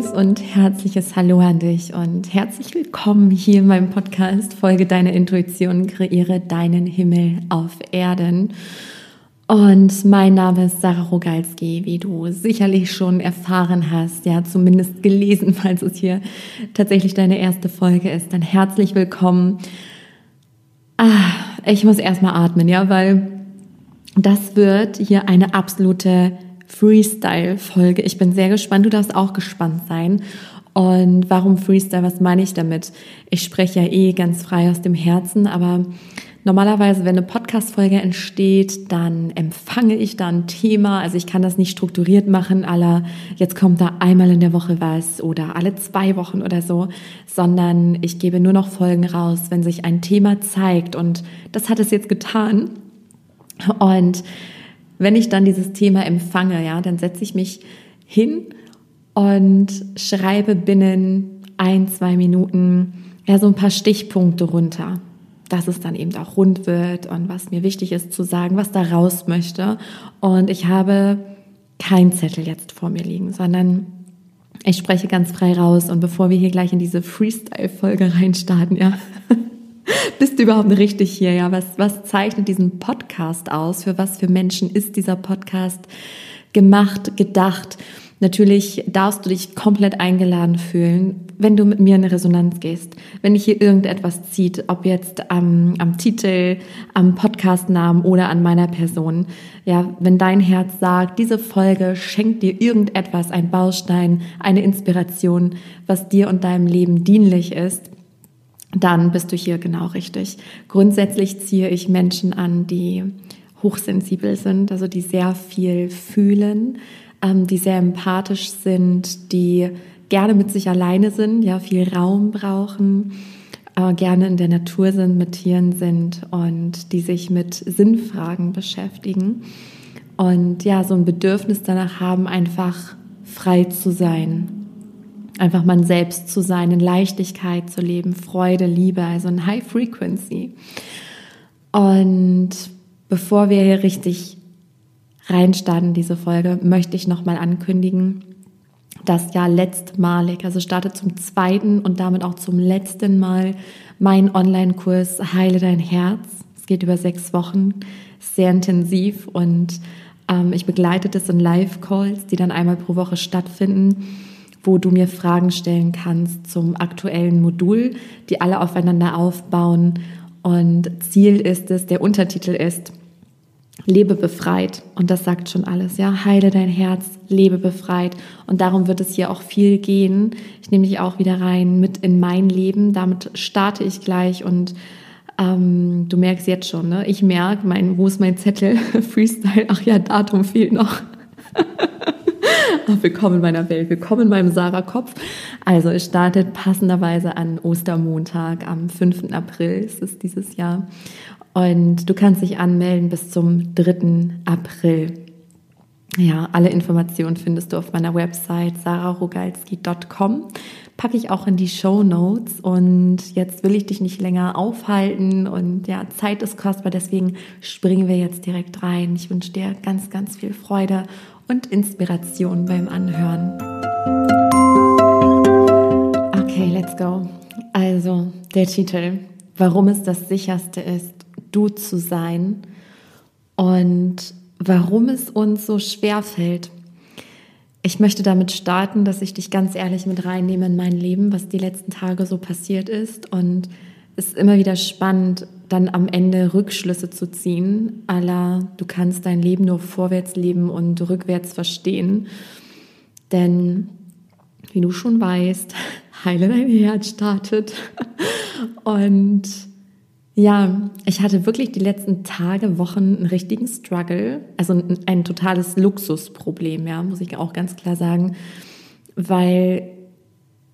liebes und herzliches Hallo an dich und herzlich willkommen hier in meinem Podcast Folge deiner Intuition, kreiere deinen Himmel auf Erden. Und mein Name ist Sarah Rogalski, wie du sicherlich schon erfahren hast, ja, zumindest gelesen, falls es hier tatsächlich deine erste Folge ist. Dann herzlich willkommen. Ah, ich muss erstmal atmen, ja, weil das wird hier eine absolute Freestyle-Folge. Ich bin sehr gespannt. Du darfst auch gespannt sein. Und warum Freestyle? Was meine ich damit? Ich spreche ja eh ganz frei aus dem Herzen, aber normalerweise, wenn eine Podcast-Folge entsteht, dann empfange ich da ein Thema. Also ich kann das nicht strukturiert machen, aller jetzt kommt da einmal in der Woche was oder alle zwei Wochen oder so, sondern ich gebe nur noch Folgen raus, wenn sich ein Thema zeigt. Und das hat es jetzt getan. Und wenn ich dann dieses Thema empfange, ja, dann setze ich mich hin und schreibe binnen ein, zwei Minuten ja so ein paar Stichpunkte runter, dass es dann eben auch rund wird und was mir wichtig ist zu sagen, was da raus möchte. Und ich habe kein Zettel jetzt vor mir liegen, sondern ich spreche ganz frei raus. Und bevor wir hier gleich in diese Freestyle-Folge reinstarten, ja, bist du überhaupt richtig hier? Ja, was, was zeichnet diesen Podcast aus? Für was für Menschen ist dieser Podcast gemacht, gedacht? Natürlich darfst du dich komplett eingeladen fühlen, wenn du mit mir in Resonanz gehst. Wenn dich hier irgendetwas zieht, ob jetzt am, am Titel, am Podcastnamen oder an meiner Person. Ja, wenn dein Herz sagt, diese Folge schenkt dir irgendetwas, ein Baustein, eine Inspiration, was dir und deinem Leben dienlich ist, dann bist du hier genau richtig. Grundsätzlich ziehe ich Menschen an, die hochsensibel sind, also die sehr viel fühlen, ähm, die sehr empathisch sind, die gerne mit sich alleine sind, ja, viel Raum brauchen, äh, gerne in der Natur sind, mit Tieren sind und die sich mit Sinnfragen beschäftigen und ja, so ein Bedürfnis danach haben, einfach frei zu sein, einfach man selbst zu sein, in Leichtigkeit zu leben, Freude, Liebe, also ein High Frequency. Und bevor wir hier richtig reinstarten in diese Folge, möchte ich nochmal ankündigen, dass ja letztmalig, also startet zum zweiten und damit auch zum letzten Mal mein Online-Kurs Heile dein Herz. Es geht über sechs Wochen, sehr intensiv und ähm, ich begleite das in Live-Calls, die dann einmal pro Woche stattfinden wo du mir Fragen stellen kannst zum aktuellen Modul, die alle aufeinander aufbauen. Und Ziel ist es, der Untertitel ist, lebe befreit. Und das sagt schon alles, ja. Heile dein Herz, lebe befreit. Und darum wird es hier auch viel gehen. Ich nehme dich auch wieder rein mit in mein Leben. Damit starte ich gleich und ähm, du merkst jetzt schon, ne? Ich merke, mein, wo ist mein Zettel? Freestyle, ach ja, Datum fehlt noch. willkommen in meiner Welt, willkommen in meinem Sarah-Kopf. Also es startet passenderweise an Ostermontag, am 5. April ist es dieses Jahr. Und du kannst dich anmelden bis zum 3. April. Ja, alle Informationen findest du auf meiner Website sararogalski.com. Packe ich auch in die Show Notes. Und jetzt will ich dich nicht länger aufhalten. Und ja, Zeit ist kostbar. Deswegen springen wir jetzt direkt rein. Ich wünsche dir ganz, ganz viel Freude und Inspiration beim Anhören. Okay, let's go. Also, der Titel, warum es das sicherste ist, du zu sein und warum es uns so schwer fällt. Ich möchte damit starten, dass ich dich ganz ehrlich mit reinnehme in mein Leben, was die letzten Tage so passiert ist und es ist immer wieder spannend, dann am Ende Rückschlüsse zu ziehen, aller du kannst dein Leben nur vorwärts leben und rückwärts verstehen. Denn wie du schon weißt, heile dein Herz startet. Und ja, ich hatte wirklich die letzten Tage, Wochen einen richtigen Struggle, also ein, ein totales Luxusproblem, ja, muss ich auch ganz klar sagen, weil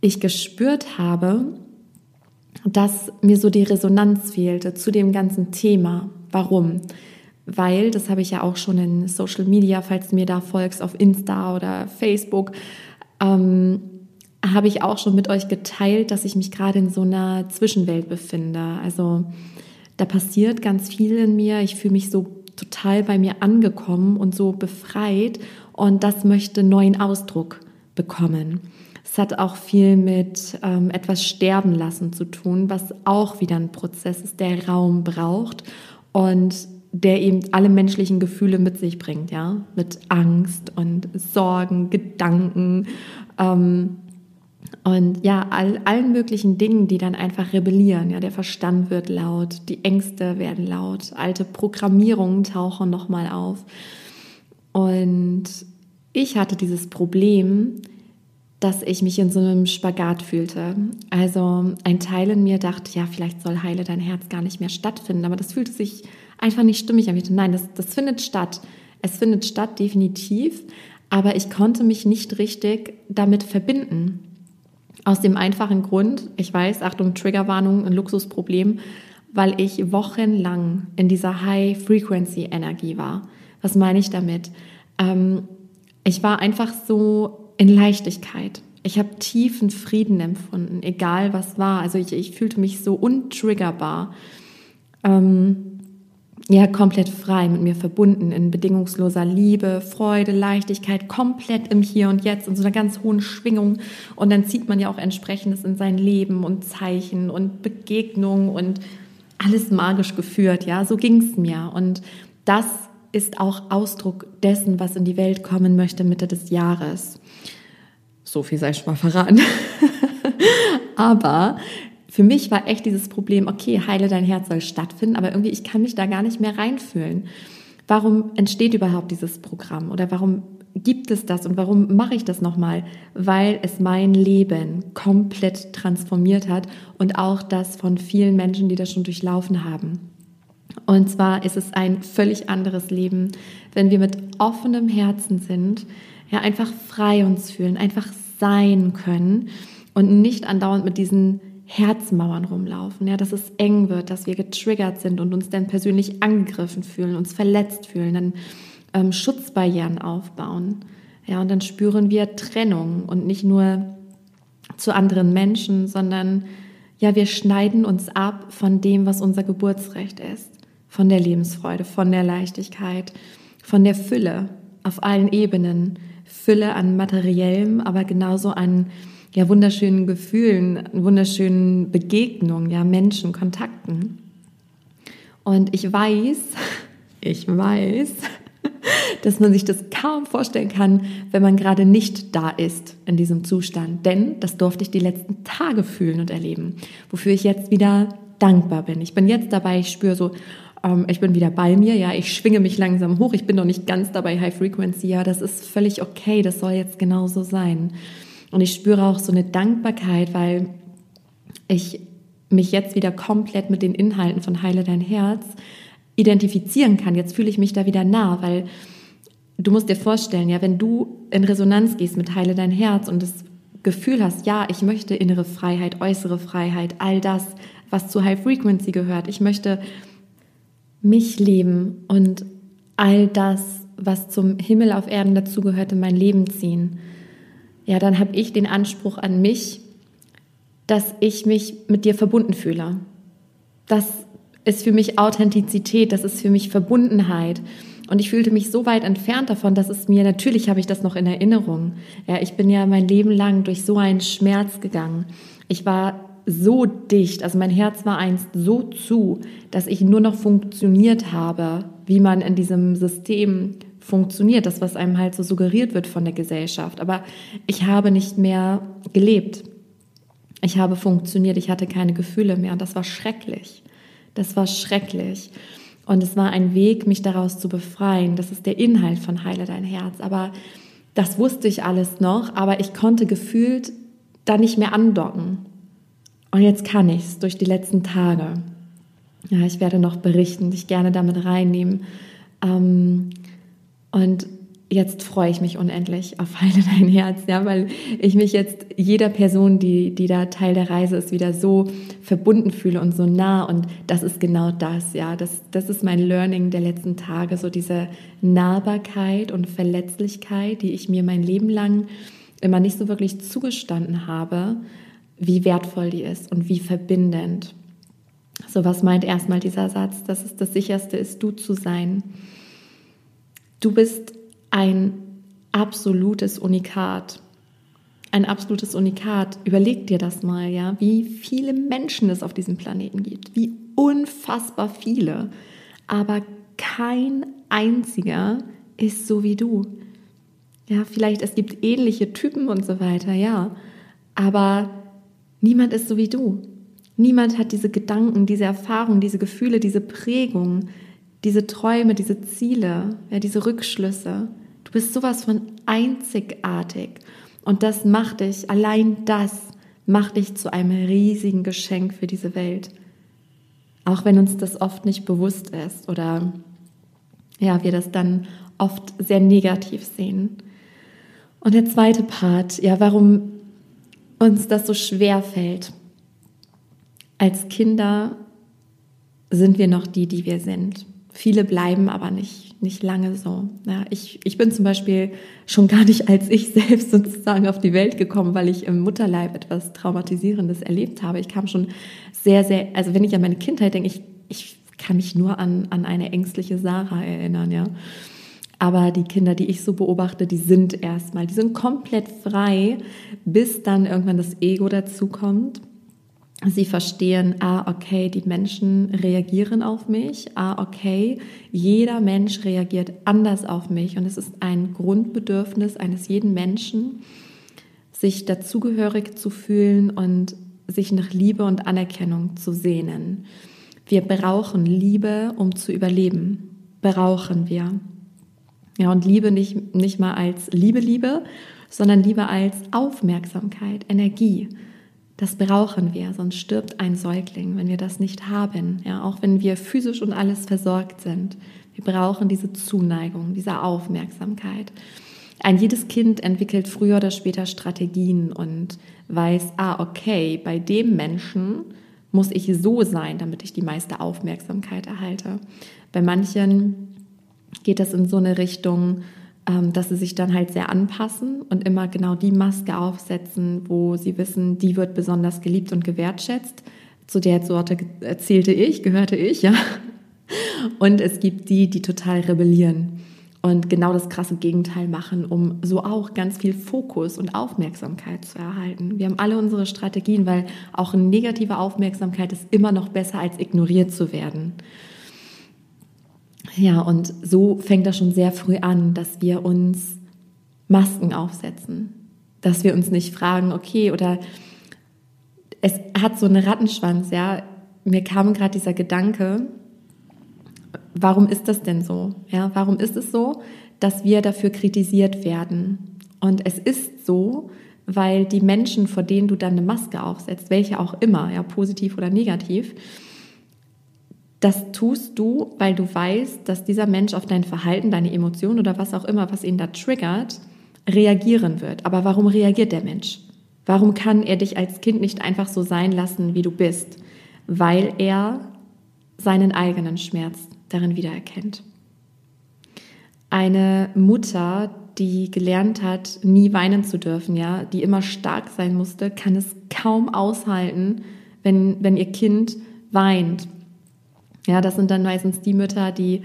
ich gespürt habe, dass mir so die Resonanz fehlte zu dem ganzen Thema. Warum? Weil, das habe ich ja auch schon in Social Media, falls du mir da folgst, auf Insta oder Facebook, ähm, habe ich auch schon mit euch geteilt, dass ich mich gerade in so einer Zwischenwelt befinde. Also da passiert ganz viel in mir. Ich fühle mich so total bei mir angekommen und so befreit und das möchte neuen Ausdruck bekommen. Es hat auch viel mit ähm, etwas sterben lassen zu tun, was auch wieder ein Prozess ist, der Raum braucht und der eben alle menschlichen Gefühle mit sich bringt, ja, mit Angst und Sorgen, Gedanken ähm, und ja, all, allen möglichen Dingen, die dann einfach rebellieren. Ja, der Verstand wird laut, die Ängste werden laut, alte Programmierungen tauchen nochmal auf. Und ich hatte dieses Problem, dass ich mich in so einem Spagat fühlte. Also ein Teil in mir dachte, ja, vielleicht soll Heile dein Herz gar nicht mehr stattfinden, aber das fühlte sich einfach nicht stimmig an. Nein, das, das findet statt. Es findet statt, definitiv, aber ich konnte mich nicht richtig damit verbinden. Aus dem einfachen Grund, ich weiß, Achtung, Triggerwarnung, ein Luxusproblem, weil ich wochenlang in dieser High-Frequency-Energie war. Was meine ich damit? Ähm, ich war einfach so in Leichtigkeit. Ich habe tiefen Frieden empfunden, egal was war. Also ich, ich fühlte mich so untriggerbar. Ähm, ja, komplett frei mit mir verbunden, in bedingungsloser Liebe, Freude, Leichtigkeit, komplett im Hier und Jetzt, in so einer ganz hohen Schwingung. Und dann zieht man ja auch entsprechendes in sein Leben und Zeichen und Begegnungen und alles magisch geführt. Ja, so ging es mir. Und das ist auch Ausdruck dessen, was in die Welt kommen möchte Mitte des Jahres. So viel sei schon mal verraten. Aber für mich war echt dieses Problem, okay, heile dein Herz soll stattfinden, aber irgendwie ich kann mich da gar nicht mehr reinfühlen. Warum entsteht überhaupt dieses Programm oder warum gibt es das und warum mache ich das nochmal? Weil es mein Leben komplett transformiert hat und auch das von vielen Menschen, die das schon durchlaufen haben. Und zwar ist es ein völlig anderes Leben, wenn wir mit offenem Herzen sind, ja, einfach frei uns fühlen, einfach sein können und nicht andauernd mit diesen Herzmauern rumlaufen, ja, dass es eng wird, dass wir getriggert sind und uns dann persönlich angegriffen fühlen, uns verletzt fühlen, dann ähm, Schutzbarrieren aufbauen. Ja, und dann spüren wir Trennung und nicht nur zu anderen Menschen, sondern ja, wir schneiden uns ab von dem, was unser Geburtsrecht ist, von der Lebensfreude, von der Leichtigkeit, von der Fülle auf allen Ebenen, Fülle an materiellem, aber genauso an ja, wunderschönen Gefühlen, wunderschönen Begegnungen, ja, Menschen, Kontakten. Und ich weiß, ich weiß, dass man sich das kaum vorstellen kann, wenn man gerade nicht da ist in diesem Zustand. Denn das durfte ich die letzten Tage fühlen und erleben, wofür ich jetzt wieder dankbar bin. Ich bin jetzt dabei, ich spüre so, ähm, ich bin wieder bei mir, ja, ich schwinge mich langsam hoch, ich bin noch nicht ganz dabei High Frequency, ja, das ist völlig okay, das soll jetzt genauso sein. Und ich spüre auch so eine Dankbarkeit, weil ich mich jetzt wieder komplett mit den Inhalten von Heile dein Herz identifizieren kann. Jetzt fühle ich mich da wieder nah, weil du musst dir vorstellen, ja, wenn du in Resonanz gehst mit Heile dein Herz und das Gefühl hast, ja, ich möchte innere Freiheit, äußere Freiheit, all das, was zu High Frequency gehört. Ich möchte mich leben und all das, was zum Himmel auf Erden dazugehört, in mein Leben ziehen ja, dann habe ich den Anspruch an mich, dass ich mich mit dir verbunden fühle. Das ist für mich Authentizität, das ist für mich Verbundenheit. Und ich fühlte mich so weit entfernt davon, dass es mir, natürlich habe ich das noch in Erinnerung. Ja, ich bin ja mein Leben lang durch so einen Schmerz gegangen. Ich war so dicht, also mein Herz war einst so zu, dass ich nur noch funktioniert habe, wie man in diesem System funktioniert, das, was einem halt so suggeriert wird von der Gesellschaft. Aber ich habe nicht mehr gelebt. Ich habe funktioniert, ich hatte keine Gefühle mehr und das war schrecklich. Das war schrecklich. Und es war ein Weg, mich daraus zu befreien. Das ist der Inhalt von Heile dein Herz. Aber das wusste ich alles noch, aber ich konnte gefühlt da nicht mehr andocken. Und jetzt kann ich es durch die letzten Tage. Ja, ich werde noch berichten, dich gerne damit reinnehmen. Ähm, und jetzt freue ich mich unendlich auf Heile dein Herz, ja, weil ich mich jetzt jeder Person, die, die da Teil der Reise ist, wieder so verbunden fühle und so nah. Und das ist genau das, ja. Das, das ist mein Learning der letzten Tage, so diese Nahbarkeit und Verletzlichkeit, die ich mir mein Leben lang immer nicht so wirklich zugestanden habe, wie wertvoll die ist und wie verbindend. So was meint erstmal dieser Satz, dass es das sicherste ist, du zu sein. Du bist ein absolutes Unikat. ein absolutes Unikat. Überleg dir das mal, ja, wie viele Menschen es auf diesem Planeten gibt. Wie unfassbar viele. Aber kein einziger ist so wie du. Ja, vielleicht es gibt ähnliche Typen und so weiter, ja. Aber niemand ist so wie du. Niemand hat diese Gedanken, diese Erfahrungen, diese Gefühle, diese Prägung, diese Träume, diese Ziele, ja, diese Rückschlüsse. Du bist sowas von einzigartig. Und das macht dich, allein das macht dich zu einem riesigen Geschenk für diese Welt. Auch wenn uns das oft nicht bewusst ist oder ja, wir das dann oft sehr negativ sehen. Und der zweite Part, ja, warum uns das so schwer fällt. Als Kinder sind wir noch die, die wir sind. Viele bleiben aber nicht, nicht lange so. Ja, ich, ich bin zum Beispiel schon gar nicht als ich selbst sozusagen auf die Welt gekommen, weil ich im Mutterleib etwas Traumatisierendes erlebt habe. Ich kam schon sehr, sehr, also wenn ich an meine Kindheit denke, ich, ich kann mich nur an, an eine ängstliche Sarah erinnern, ja. Aber die Kinder, die ich so beobachte, die sind erstmal, die sind komplett frei, bis dann irgendwann das Ego dazukommt. Sie verstehen, ah, okay, die Menschen reagieren auf mich. Ah, okay, jeder Mensch reagiert anders auf mich. Und es ist ein Grundbedürfnis eines jeden Menschen, sich dazugehörig zu fühlen und sich nach Liebe und Anerkennung zu sehnen. Wir brauchen Liebe, um zu überleben. Brauchen wir. Ja, und Liebe nicht, nicht mal als Liebe, Liebe, sondern Liebe als Aufmerksamkeit, Energie. Das brauchen wir, sonst stirbt ein Säugling, wenn wir das nicht haben. Ja, auch wenn wir physisch und alles versorgt sind. Wir brauchen diese Zuneigung, diese Aufmerksamkeit. Ein jedes Kind entwickelt früher oder später Strategien und weiß, ah, okay, bei dem Menschen muss ich so sein, damit ich die meiste Aufmerksamkeit erhalte. Bei manchen geht das in so eine Richtung, ähm, dass sie sich dann halt sehr anpassen und immer genau die Maske aufsetzen, wo sie wissen, die wird besonders geliebt und gewertschätzt. Zu der Sorte erzählte ich, gehörte ich, ja. Und es gibt die, die total rebellieren und genau das krasse Gegenteil machen, um so auch ganz viel Fokus und Aufmerksamkeit zu erhalten. Wir haben alle unsere Strategien, weil auch negative Aufmerksamkeit ist immer noch besser als ignoriert zu werden. Ja, und so fängt das schon sehr früh an, dass wir uns Masken aufsetzen, dass wir uns nicht fragen, okay, oder es hat so einen Rattenschwanz, ja. Mir kam gerade dieser Gedanke, warum ist das denn so? Ja, warum ist es so, dass wir dafür kritisiert werden? Und es ist so, weil die Menschen, vor denen du dann eine Maske aufsetzt, welche auch immer, ja, positiv oder negativ, das tust du, weil du weißt, dass dieser Mensch auf dein Verhalten, deine Emotionen oder was auch immer, was ihn da triggert, reagieren wird. Aber warum reagiert der Mensch? Warum kann er dich als Kind nicht einfach so sein lassen, wie du bist? Weil er seinen eigenen Schmerz darin wiedererkennt. Eine Mutter, die gelernt hat, nie weinen zu dürfen, ja, die immer stark sein musste, kann es kaum aushalten, wenn, wenn ihr Kind weint ja, das sind dann meistens die Mütter, die,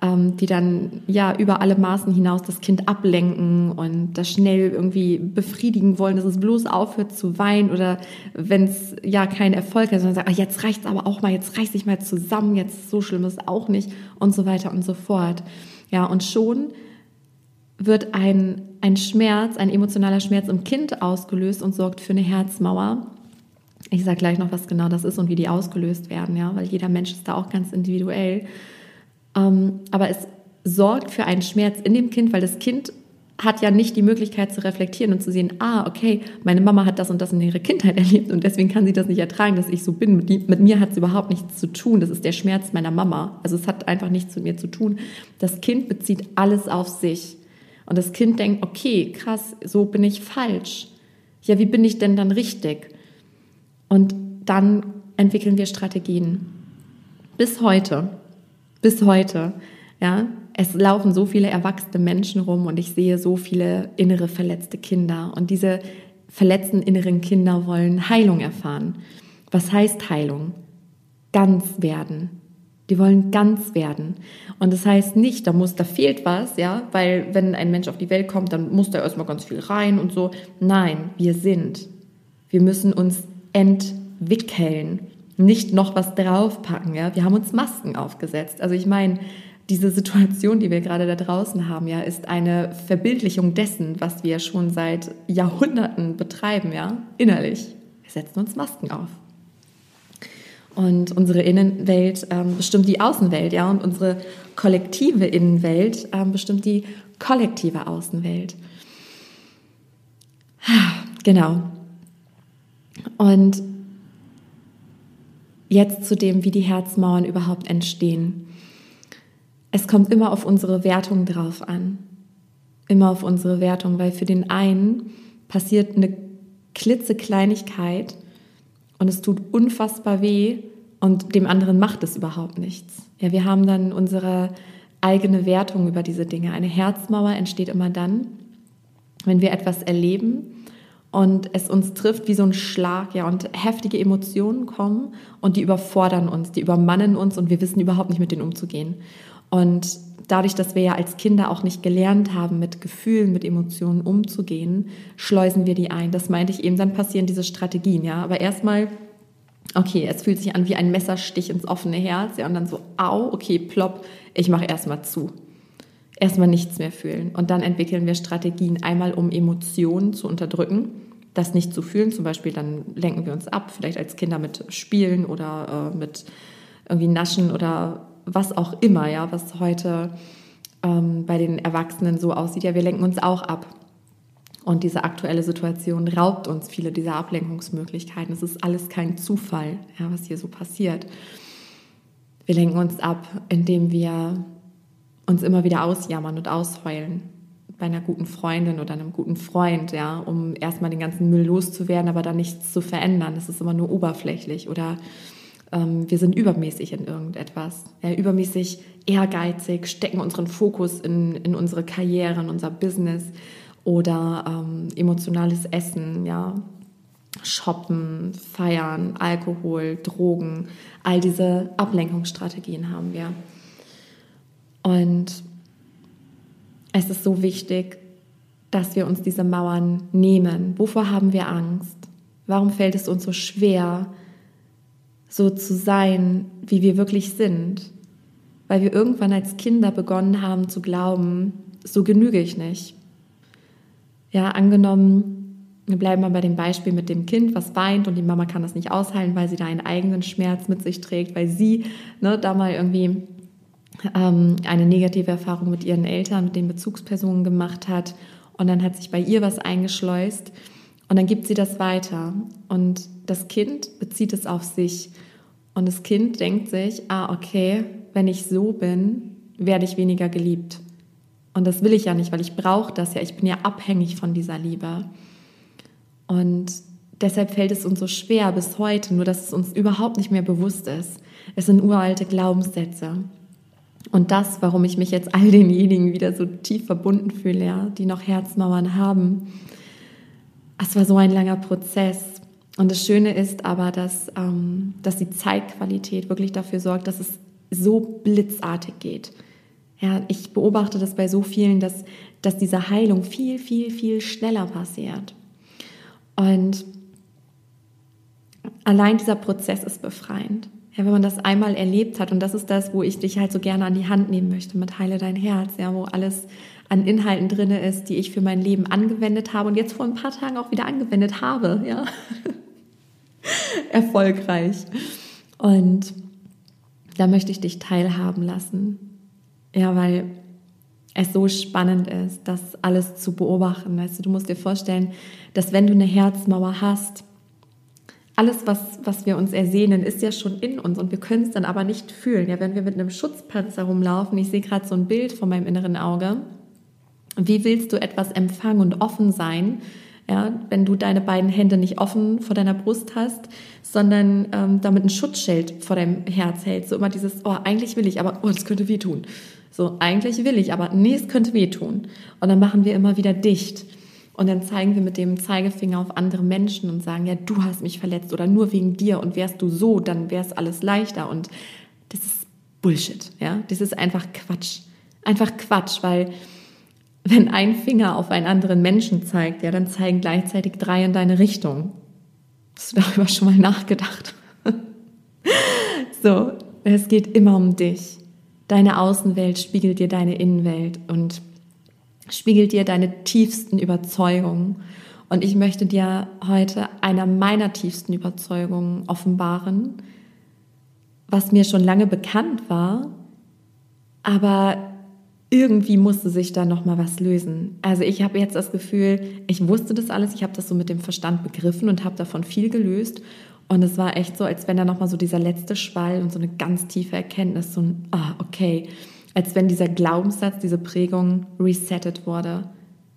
ähm, die dann ja über alle Maßen hinaus das Kind ablenken und das schnell irgendwie befriedigen wollen, dass es bloß aufhört zu weinen oder wenn es ja keinen Erfolg hat, sondern sagt, ach, jetzt reicht's aber auch mal, jetzt reiß dich mal zusammen, jetzt so schlimm ist auch nicht und so weiter und so fort. Ja, und schon wird ein, ein Schmerz, ein emotionaler Schmerz im Kind ausgelöst und sorgt für eine Herzmauer, ich sage gleich noch, was genau das ist und wie die ausgelöst werden, ja, weil jeder Mensch ist da auch ganz individuell. Ähm, aber es sorgt für einen Schmerz in dem Kind, weil das Kind hat ja nicht die Möglichkeit zu reflektieren und zu sehen, ah, okay, meine Mama hat das und das in ihrer Kindheit erlebt und deswegen kann sie das nicht ertragen, dass ich so bin. Mit, mit mir hat es überhaupt nichts zu tun. Das ist der Schmerz meiner Mama. Also es hat einfach nichts mit mir zu tun. Das Kind bezieht alles auf sich. Und das Kind denkt, okay, krass, so bin ich falsch. Ja, wie bin ich denn dann richtig? Und dann entwickeln wir Strategien. Bis heute, bis heute, ja, es laufen so viele erwachsene Menschen rum und ich sehe so viele innere verletzte Kinder. Und diese verletzten inneren Kinder wollen Heilung erfahren. Was heißt Heilung? Ganz werden. Die wollen ganz werden. Und das heißt nicht, da muss, da fehlt was, ja, weil wenn ein Mensch auf die Welt kommt, dann muss da erstmal ganz viel rein und so. Nein, wir sind. Wir müssen uns entwickeln, nicht noch was draufpacken, ja. Wir haben uns Masken aufgesetzt. Also ich meine, diese Situation, die wir gerade da draußen haben, ja, ist eine Verbildlichung dessen, was wir schon seit Jahrhunderten betreiben, ja, innerlich. Wir setzen uns Masken auf. Und unsere Innenwelt ähm, bestimmt die Außenwelt, ja, und unsere kollektive Innenwelt ähm, bestimmt die kollektive Außenwelt. Genau. Und jetzt zu dem, wie die Herzmauern überhaupt entstehen. Es kommt immer auf unsere Wertung drauf an. Immer auf unsere Wertung, weil für den einen passiert eine klitzekleinigkeit und es tut unfassbar weh und dem anderen macht es überhaupt nichts. Ja, wir haben dann unsere eigene Wertung über diese Dinge. Eine Herzmauer entsteht immer dann, wenn wir etwas erleben und es uns trifft wie so ein Schlag, ja, und heftige Emotionen kommen und die überfordern uns, die übermannen uns und wir wissen überhaupt nicht mit denen umzugehen. Und dadurch, dass wir ja als Kinder auch nicht gelernt haben, mit Gefühlen, mit Emotionen umzugehen, schleusen wir die ein. Das meinte ich eben, dann passieren diese Strategien, ja. Aber erstmal okay, es fühlt sich an wie ein Messerstich ins offene Herz, ja, und dann so, au, okay, plopp, ich mache erstmal zu. Erstmal nichts mehr fühlen. Und dann entwickeln wir Strategien, einmal um Emotionen zu unterdrücken, das nicht zu fühlen. Zum Beispiel, dann lenken wir uns ab, vielleicht als Kinder mit Spielen oder äh, mit irgendwie Naschen oder was auch immer, ja, was heute ähm, bei den Erwachsenen so aussieht. Ja, wir lenken uns auch ab. Und diese aktuelle Situation raubt uns viele dieser Ablenkungsmöglichkeiten. Es ist alles kein Zufall, ja, was hier so passiert. Wir lenken uns ab, indem wir uns immer wieder ausjammern und ausheulen bei einer guten Freundin oder einem guten Freund, ja, um erstmal den ganzen Müll loszuwerden, aber dann nichts zu verändern. Es ist immer nur oberflächlich oder ähm, wir sind übermäßig in irgendetwas, ja, übermäßig ehrgeizig, stecken unseren Fokus in, in unsere Karriere, in unser Business oder ähm, emotionales Essen, ja, Shoppen, Feiern, Alkohol, Drogen, all diese Ablenkungsstrategien haben wir. Und es ist so wichtig, dass wir uns diese Mauern nehmen. Wovor haben wir Angst? Warum fällt es uns so schwer, so zu sein, wie wir wirklich sind? Weil wir irgendwann als Kinder begonnen haben zu glauben, so genüge ich nicht. Ja, angenommen, wir bleiben mal bei dem Beispiel mit dem Kind, was weint und die Mama kann das nicht aushalten, weil sie da einen eigenen Schmerz mit sich trägt, weil sie ne, da mal irgendwie ähm, eine negative Erfahrung mit ihren Eltern, mit den Bezugspersonen gemacht hat und dann hat sich bei ihr was eingeschleust und dann gibt sie das weiter und das Kind bezieht es auf sich und das Kind denkt sich, ah okay, wenn ich so bin, werde ich weniger geliebt. Und das will ich ja nicht, weil ich brauche das ja. Ich bin ja abhängig von dieser Liebe. Und deshalb fällt es uns so schwer bis heute, nur dass es uns überhaupt nicht mehr bewusst ist. Es sind uralte Glaubenssätze. Und das, warum ich mich jetzt all denjenigen wieder so tief verbunden fühle, ja, die noch Herzmauern haben. Es war so ein langer Prozess. Und das Schöne ist aber, dass, ähm, dass die Zeitqualität wirklich dafür sorgt, dass es so blitzartig geht. Ja, ich beobachte das bei so vielen, dass, dass diese Heilung viel, viel, viel schneller passiert. Und allein dieser Prozess ist befreiend. Ja, wenn man das einmal erlebt hat, und das ist das, wo ich dich halt so gerne an die Hand nehmen möchte mit Heile dein Herz, ja, wo alles an Inhalten drin ist, die ich für mein Leben angewendet habe und jetzt vor ein paar Tagen auch wieder angewendet habe, ja. Erfolgreich. Und da möchte ich dich teilhaben lassen. Ja, weil es so spannend ist, das alles zu beobachten. Weißt du, du musst dir vorstellen, dass wenn du eine Herzmauer hast, alles, was, was wir uns ersehnen, ist ja schon in uns und wir können es dann aber nicht fühlen. Ja, wenn wir mit einem Schutzpanzer rumlaufen, ich sehe gerade so ein Bild vor meinem inneren Auge, wie willst du etwas empfangen und offen sein, ja, wenn du deine beiden Hände nicht offen vor deiner Brust hast, sondern ähm, damit ein Schutzschild vor deinem Herz hältst. So immer dieses, oh, eigentlich will ich, aber oh, das könnte wehtun. So, eigentlich will ich, aber nee, es könnte wehtun. Und dann machen wir immer wieder dicht. Und dann zeigen wir mit dem Zeigefinger auf andere Menschen und sagen, ja, du hast mich verletzt oder nur wegen dir und wärst du so, dann wäre es alles leichter. Und das ist Bullshit. Ja, das ist einfach Quatsch. Einfach Quatsch, weil wenn ein Finger auf einen anderen Menschen zeigt, ja, dann zeigen gleichzeitig drei in deine Richtung. Hast du darüber schon mal nachgedacht? so, es geht immer um dich. Deine Außenwelt spiegelt dir deine Innenwelt und spiegelt dir deine tiefsten Überzeugungen. Und ich möchte dir heute einer meiner tiefsten Überzeugungen offenbaren, was mir schon lange bekannt war, aber irgendwie musste sich da noch mal was lösen. Also ich habe jetzt das Gefühl, ich wusste das alles, ich habe das so mit dem Verstand begriffen und habe davon viel gelöst und es war echt so, als wenn da noch mal so dieser letzte Schwall und so eine ganz tiefe Erkenntnis, so ein ah okay, als wenn dieser Glaubenssatz, diese Prägung resettet wurde.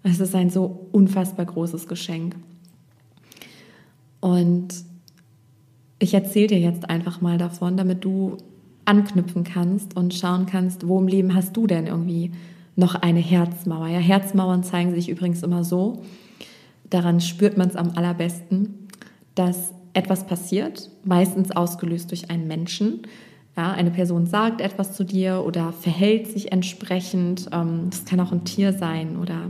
Es ist ein so unfassbar großes Geschenk. Und ich erzähle dir jetzt einfach mal davon, damit du anknüpfen kannst und schauen kannst, wo im Leben hast du denn irgendwie noch eine Herzmauer. Ja, Herzmauern zeigen sich übrigens immer so, daran spürt man es am allerbesten, dass etwas passiert, meistens ausgelöst durch einen Menschen. Ja, eine Person sagt etwas zu dir oder verhält sich entsprechend. Ähm, das kann auch ein Tier sein oder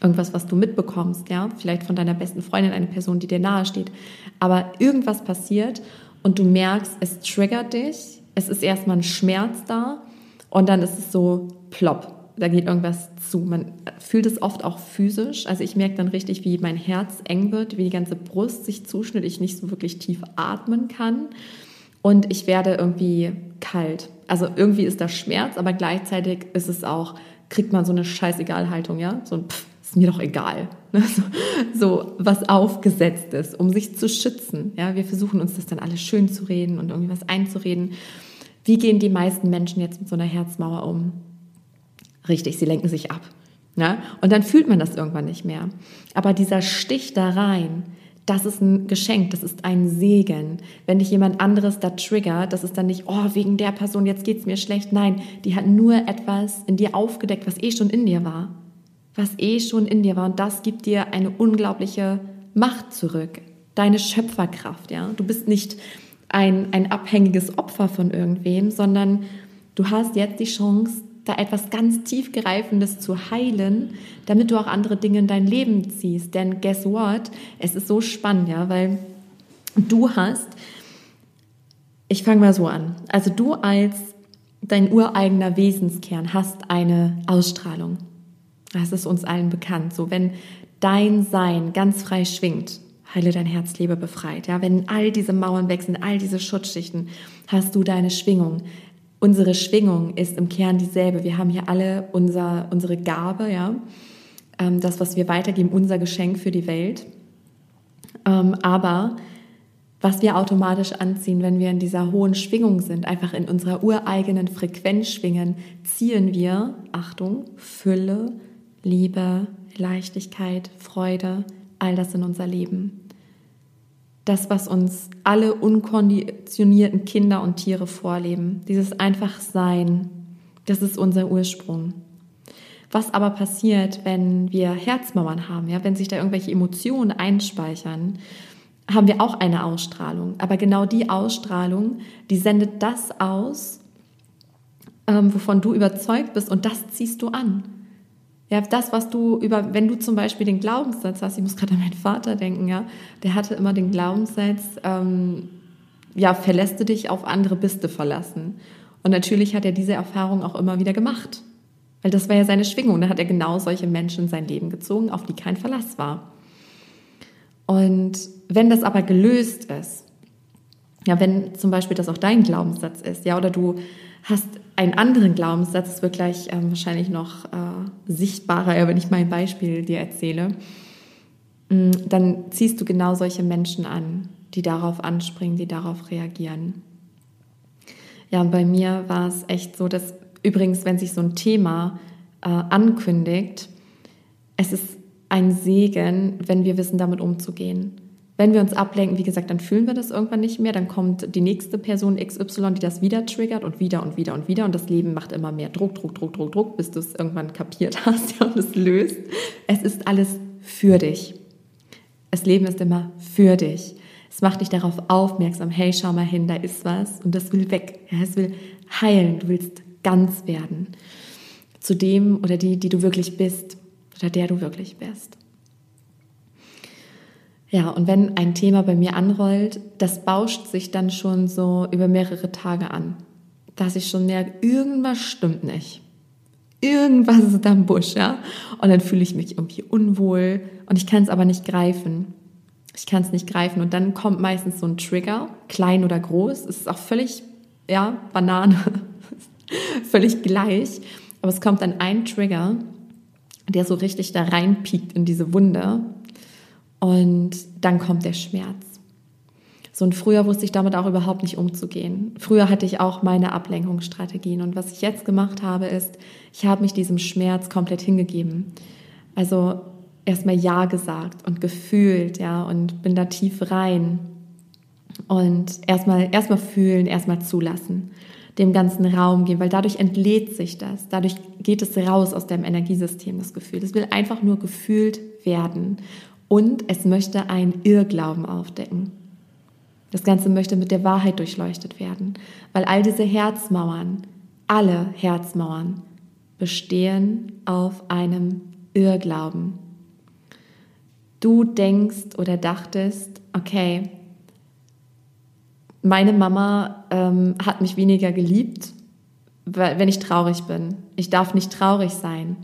irgendwas, was du mitbekommst, ja, vielleicht von deiner besten Freundin, eine Person, die dir nahe steht. Aber irgendwas passiert und du merkst, es triggert dich, es ist erstmal ein Schmerz da und dann ist es so plopp. Da geht irgendwas zu. Man fühlt es oft auch physisch. Also ich merke dann richtig, wie mein Herz eng wird, wie die ganze Brust sich zuschnitt, ich nicht so wirklich tief atmen kann. Und ich werde irgendwie kalt. Also irgendwie ist da Schmerz, aber gleichzeitig ist es auch, kriegt man so eine Scheißegal-Haltung, ja? So ein Pff, ist mir doch egal. So, was aufgesetzt ist, um sich zu schützen. Ja, wir versuchen uns das dann alles schön zu reden und irgendwie was einzureden. Wie gehen die meisten Menschen jetzt mit so einer Herzmauer um? Richtig, sie lenken sich ab. Ja? Und dann fühlt man das irgendwann nicht mehr. Aber dieser Stich da rein, das ist ein Geschenk, das ist ein Segen. Wenn dich jemand anderes da triggert, das ist dann nicht, oh, wegen der Person, jetzt geht's mir schlecht. Nein, die hat nur etwas in dir aufgedeckt, was eh schon in dir war. Was eh schon in dir war. Und das gibt dir eine unglaubliche Macht zurück. Deine Schöpferkraft, ja. Du bist nicht ein, ein abhängiges Opfer von irgendwem, sondern du hast jetzt die Chance, da etwas ganz tiefgreifendes zu heilen, damit du auch andere Dinge in dein Leben ziehst. Denn guess what? Es ist so spannend, ja, weil du hast, ich fange mal so an, also du als dein ureigener Wesenskern hast eine Ausstrahlung. Das ist uns allen bekannt. So, wenn dein Sein ganz frei schwingt, heile dein Herz, lebe befreit. Ja, wenn all diese Mauern sind, all diese Schutzschichten, hast du deine Schwingung. Unsere Schwingung ist im Kern dieselbe. Wir haben hier alle unser, unsere Gabe, ja, ähm, das, was wir weitergeben, unser Geschenk für die Welt. Ähm, aber was wir automatisch anziehen, wenn wir in dieser hohen Schwingung sind, einfach in unserer ureigenen Frequenz schwingen, ziehen wir, Achtung, Fülle, Liebe, Leichtigkeit, Freude, all das in unser Leben das, was uns alle unkonditionierten Kinder und Tiere vorleben. Dieses einfach Sein, das ist unser Ursprung. Was aber passiert, wenn wir Herzmauern haben, ja, wenn sich da irgendwelche Emotionen einspeichern, haben wir auch eine Ausstrahlung. Aber genau die Ausstrahlung, die sendet das aus, ähm, wovon du überzeugt bist und das ziehst du an. Ja, das, was du über, wenn du zum Beispiel den Glaubenssatz hast, ich muss gerade an meinen Vater denken, ja, der hatte immer den Glaubenssatz, ähm, ja, verlässt du dich auf andere, bist du verlassen. Und natürlich hat er diese Erfahrung auch immer wieder gemacht. Weil das war ja seine Schwingung. Da hat er genau solche Menschen in sein Leben gezogen, auf die kein Verlass war. Und wenn das aber gelöst ist, ja, wenn zum Beispiel das auch dein Glaubenssatz ist, ja, oder du hast einen anderen Glaubenssatz, das wird gleich ähm, wahrscheinlich noch äh, sichtbarer, wenn ich mein Beispiel dir erzähle, mm, dann ziehst du genau solche Menschen an, die darauf anspringen, die darauf reagieren. Ja, und bei mir war es echt so, dass übrigens, wenn sich so ein Thema äh, ankündigt, es ist ein Segen, wenn wir wissen, damit umzugehen. Wenn wir uns ablenken, wie gesagt, dann fühlen wir das irgendwann nicht mehr. Dann kommt die nächste Person XY, die das wieder triggert und wieder und wieder und wieder. Und das Leben macht immer mehr Druck, Druck, Druck, Druck, Druck, bis du es irgendwann kapiert hast und es löst. Es ist alles für dich. Das Leben ist immer für dich. Es macht dich darauf aufmerksam, hey, schau mal hin, da ist was und das will weg. Ja, es will heilen, du willst ganz werden zu dem oder die, die du wirklich bist oder der du wirklich bist. Ja, und wenn ein Thema bei mir anrollt, das bauscht sich dann schon so über mehrere Tage an, dass ich schon merke, irgendwas stimmt nicht. Irgendwas ist da im Busch, ja. Und dann fühle ich mich irgendwie unwohl und ich kann es aber nicht greifen. Ich kann es nicht greifen. Und dann kommt meistens so ein Trigger, klein oder groß. Es ist auch völlig, ja, Banane. völlig gleich. Aber es kommt dann ein Trigger, der so richtig da reinpiekt in diese Wunde. Und dann kommt der Schmerz. So und früher wusste ich damit auch überhaupt nicht umzugehen. Früher hatte ich auch meine Ablenkungsstrategien. Und was ich jetzt gemacht habe, ist, ich habe mich diesem Schmerz komplett hingegeben. Also erstmal Ja gesagt und gefühlt, ja, und bin da tief rein. Und erstmal, erstmal fühlen, erstmal zulassen, dem ganzen Raum geben, weil dadurch entlädt sich das. Dadurch geht es raus aus deinem Energiesystem, das Gefühl. Es will einfach nur gefühlt werden. Und es möchte einen Irrglauben aufdecken. Das Ganze möchte mit der Wahrheit durchleuchtet werden, weil all diese Herzmauern, alle Herzmauern, bestehen auf einem Irrglauben du denkst oder dachtest, okay, meine Mama ähm, hat mich weniger geliebt, wenn ich traurig bin. Ich darf nicht traurig sein.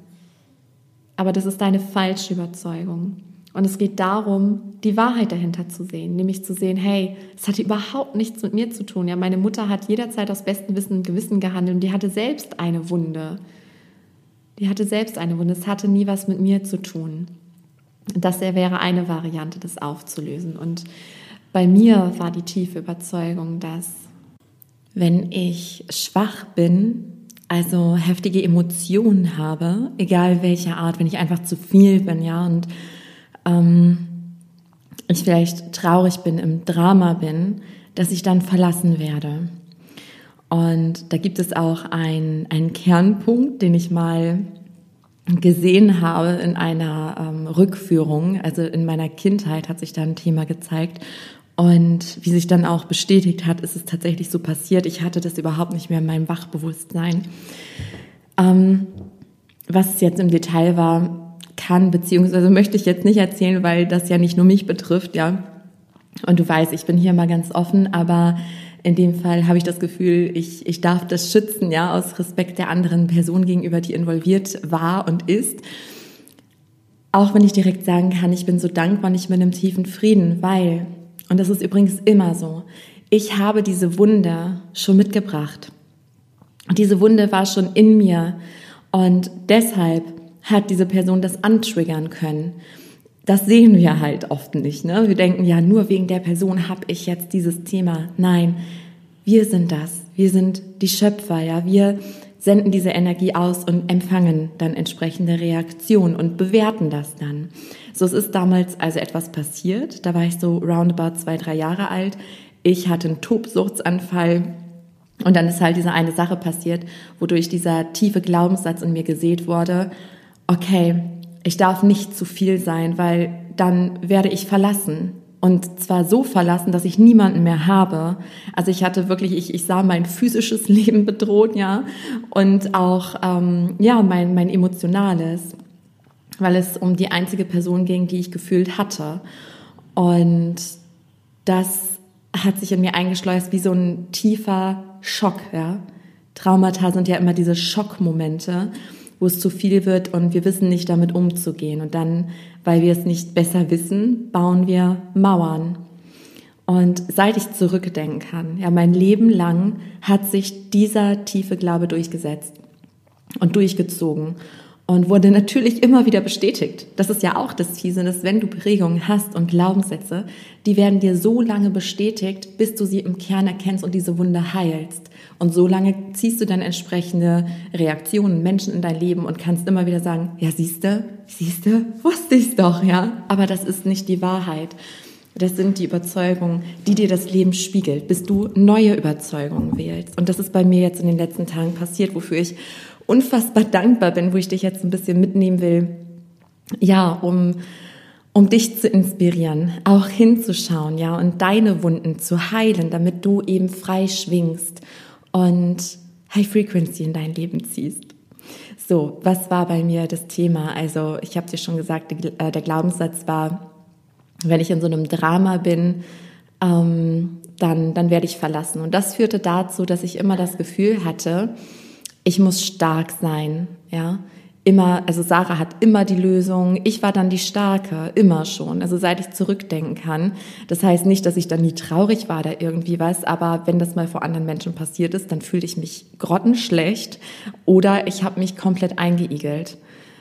Aber das ist deine falsche Überzeugung. Und es geht darum, die Wahrheit dahinter zu sehen, nämlich zu sehen, hey, es hatte überhaupt nichts mit mir zu tun. Ja, meine Mutter hat jederzeit aus bestem Wissen und Gewissen gehandelt und die hatte selbst eine Wunde. Die hatte selbst eine Wunde. Es hatte nie was mit mir zu tun. Das wäre eine Variante, das aufzulösen. Und bei mir war die tiefe Überzeugung, dass wenn ich schwach bin, also heftige Emotionen habe, egal welcher Art, wenn ich einfach zu viel bin, ja, und ähm, ich vielleicht traurig bin, im Drama bin, dass ich dann verlassen werde. Und da gibt es auch einen, Kernpunkt, den ich mal gesehen habe in einer ähm, Rückführung. Also in meiner Kindheit hat sich da ein Thema gezeigt. Und wie sich dann auch bestätigt hat, ist es tatsächlich so passiert. Ich hatte das überhaupt nicht mehr in meinem Wachbewusstsein. Ähm, was es jetzt im Detail war, kann, beziehungsweise möchte ich jetzt nicht erzählen, weil das ja nicht nur mich betrifft, ja. Und du weißt, ich bin hier mal ganz offen, aber in dem Fall habe ich das Gefühl, ich, ich darf das schützen, ja, aus Respekt der anderen Person gegenüber, die involviert war und ist. Auch wenn ich direkt sagen kann, ich bin so dankbar ich bin im tiefen Frieden, weil, und das ist übrigens immer so, ich habe diese Wunde schon mitgebracht. Diese Wunde war schon in mir. Und deshalb hat diese Person das antriggern können das sehen wir halt oft nicht. Ne? Wir denken, ja, nur wegen der Person habe ich jetzt dieses Thema. Nein, wir sind das. Wir sind die Schöpfer. Ja, wir senden diese Energie aus und empfangen dann entsprechende Reaktionen und bewerten das dann. So, es ist damals also etwas passiert. Da war ich so roundabout zwei, drei Jahre alt. Ich hatte einen Tobsuchtsanfall. Und dann ist halt diese eine Sache passiert, wodurch dieser tiefe Glaubenssatz in mir gesät wurde. Okay, ich darf nicht zu viel sein, weil dann werde ich verlassen. Und zwar so verlassen, dass ich niemanden mehr habe. Also ich hatte wirklich, ich, ich sah mein physisches Leben bedroht, ja, und auch ähm, ja mein mein emotionales, weil es um die einzige Person ging, die ich gefühlt hatte. Und das hat sich in mir eingeschleust wie so ein tiefer Schock, ja. Traumata sind ja immer diese Schockmomente wo es zu viel wird und wir wissen nicht damit umzugehen. Und dann, weil wir es nicht besser wissen, bauen wir Mauern. Und seit ich zurückdenken kann, ja, mein Leben lang hat sich dieser tiefe Glaube durchgesetzt und durchgezogen und wurde natürlich immer wieder bestätigt. Das ist ja auch das Fiese, dass wenn du Prägungen hast und Glaubenssätze, die werden dir so lange bestätigt, bis du sie im Kern erkennst und diese Wunde heilst. Und so lange ziehst du dann entsprechende Reaktionen, Menschen in dein Leben und kannst immer wieder sagen, ja, siehste, siehste, wusste ich's doch, ja. Aber das ist nicht die Wahrheit. Das sind die Überzeugungen, die dir das Leben spiegelt, bis du neue Überzeugungen wählst. Und das ist bei mir jetzt in den letzten Tagen passiert, wofür ich unfassbar dankbar bin, wo ich dich jetzt ein bisschen mitnehmen will. Ja, um, um dich zu inspirieren, auch hinzuschauen, ja, und deine Wunden zu heilen, damit du eben frei schwingst und High Frequency in dein Leben ziehst. So, was war bei mir das Thema? Also ich habe dir schon gesagt, äh, der Glaubenssatz war, wenn ich in so einem Drama bin, ähm, dann, dann werde ich verlassen. Und das führte dazu, dass ich immer das Gefühl hatte, ich muss stark sein, ja. Immer, also Sarah hat immer die Lösung. Ich war dann die Starke, immer schon. Also seit ich zurückdenken kann. Das heißt nicht, dass ich dann nie traurig war oder irgendwie was, aber wenn das mal vor anderen Menschen passiert ist, dann fühlte ich mich grottenschlecht oder ich habe mich komplett eingeigelt.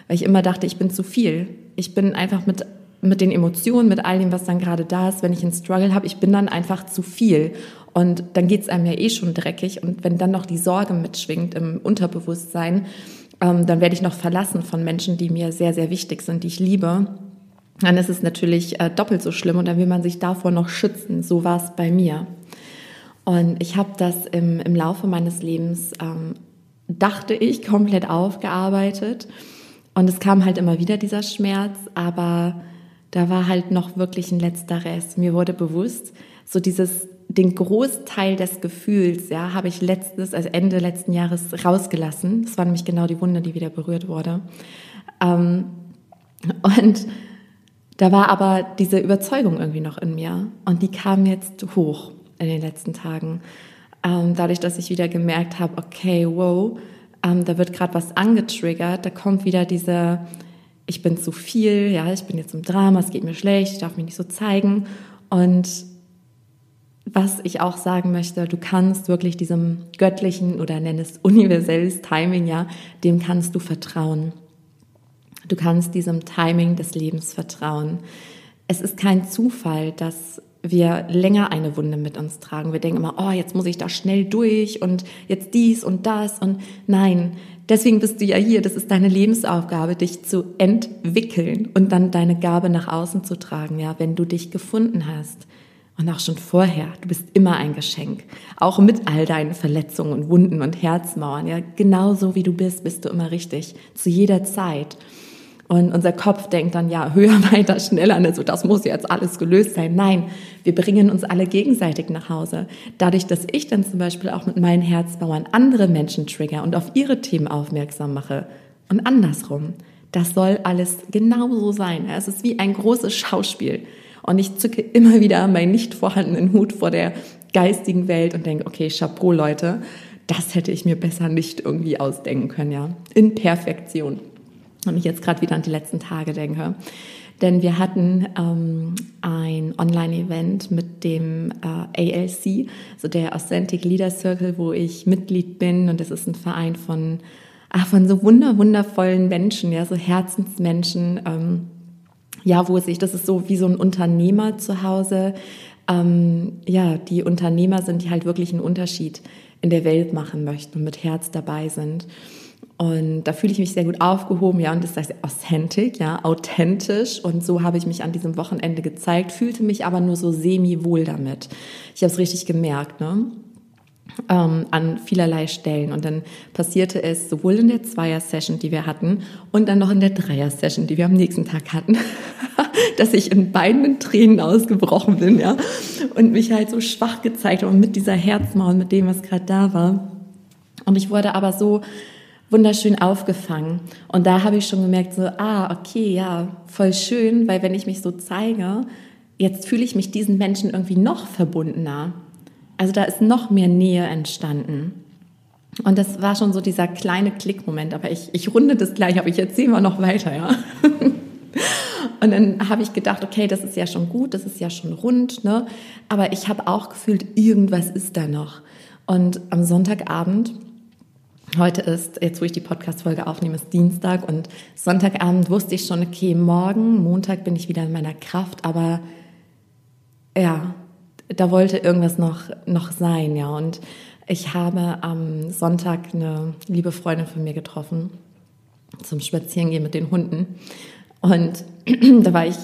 Weil ich immer dachte, ich bin zu viel. Ich bin einfach mit mit den Emotionen, mit all dem, was dann gerade da ist, wenn ich einen Struggle habe, ich bin dann einfach zu viel. Und dann geht's einem ja eh schon dreckig. Und wenn dann noch die Sorge mitschwingt im Unterbewusstsein, ähm, dann werde ich noch verlassen von Menschen, die mir sehr, sehr wichtig sind, die ich liebe. Dann ist es natürlich äh, doppelt so schlimm und dann will man sich davor noch schützen. So war es bei mir. Und ich habe das im, im Laufe meines Lebens, ähm, dachte ich, komplett aufgearbeitet. Und es kam halt immer wieder dieser Schmerz, aber da war halt noch wirklich ein letzter Rest. Mir wurde bewusst, so dieses, den Großteil des Gefühls, ja, habe ich letztes, also Ende letzten Jahres rausgelassen. Das war nämlich genau die Wunde, die wieder berührt wurde. Ähm, und da war aber diese Überzeugung irgendwie noch in mir. Und die kam jetzt hoch in den letzten Tagen. Ähm, dadurch, dass ich wieder gemerkt habe, okay, wow, ähm, da wird gerade was angetriggert, da kommt wieder diese ich bin zu viel, ja, ich bin jetzt im Drama, es geht mir schlecht, ich darf mich nicht so zeigen. Und was ich auch sagen möchte, du kannst wirklich diesem göttlichen oder nenn es universelles Timing, ja, dem kannst du vertrauen. Du kannst diesem Timing des Lebens vertrauen. Es ist kein Zufall, dass wir länger eine Wunde mit uns tragen. Wir denken immer, oh, jetzt muss ich da schnell durch und jetzt dies und das und nein, Deswegen bist du ja hier. Das ist deine Lebensaufgabe, dich zu entwickeln und dann deine Gabe nach außen zu tragen, ja, wenn du dich gefunden hast. Und auch schon vorher, du bist immer ein Geschenk. Auch mit all deinen Verletzungen und Wunden und Herzmauern, ja, genauso wie du bist, bist du immer richtig. Zu jeder Zeit. Und unser Kopf denkt dann, ja, höher, weiter, schneller, also das muss jetzt alles gelöst sein. Nein, wir bringen uns alle gegenseitig nach Hause. Dadurch, dass ich dann zum Beispiel auch mit meinen Herzbauern andere Menschen trigger und auf ihre Themen aufmerksam mache und andersrum. Das soll alles genauso sein. Es ist wie ein großes Schauspiel. Und ich zücke immer wieder meinen nicht vorhandenen Hut vor der geistigen Welt und denke, okay, Chapeau, Leute, das hätte ich mir besser nicht irgendwie ausdenken können, ja. In Perfektion und ich jetzt gerade wieder an die letzten Tage denke. Denn wir hatten ähm, ein Online-Event mit dem äh, ALC, so der Authentic Leader Circle, wo ich Mitglied bin. Und das ist ein Verein von, ach, von so wunder, wundervollen Menschen, ja, so Herzensmenschen. Ähm, ja, wo sich, das ist so wie so ein Unternehmer zu Hause. Ähm, ja, die Unternehmer sind, die halt wirklich einen Unterschied in der Welt machen möchten und mit Herz dabei sind. Und da fühle ich mich sehr gut aufgehoben, ja, und das heißt authentic, ja, authentisch. Und so habe ich mich an diesem Wochenende gezeigt, fühlte mich aber nur so semi-wohl damit. Ich habe es richtig gemerkt, ne? Ähm, an vielerlei Stellen. Und dann passierte es sowohl in der Zweier-Session, die wir hatten, und dann noch in der Dreier-Session, die wir am nächsten Tag hatten, dass ich in beiden Tränen ausgebrochen bin, ja, und mich halt so schwach gezeigt habe und mit dieser Herzmauer, mit dem, was gerade da war. Und ich wurde aber so wunderschön aufgefangen. Und da habe ich schon gemerkt, so, ah, okay, ja, voll schön, weil wenn ich mich so zeige, jetzt fühle ich mich diesen Menschen irgendwie noch verbundener. Also da ist noch mehr Nähe entstanden. Und das war schon so dieser kleine Klickmoment, aber ich, ich runde das gleich, aber ich erzähle mal noch weiter, ja. Und dann habe ich gedacht, okay, das ist ja schon gut, das ist ja schon rund, ne? Aber ich habe auch gefühlt, irgendwas ist da noch. Und am Sonntagabend Heute ist, jetzt wo ich die Podcast-Folge aufnehme, ist Dienstag und Sonntagabend wusste ich schon, okay, morgen, Montag bin ich wieder in meiner Kraft, aber ja, da wollte irgendwas noch, noch sein, ja. Und ich habe am Sonntag eine liebe Freundin von mir getroffen zum Spazierengehen mit den Hunden. Und da war ich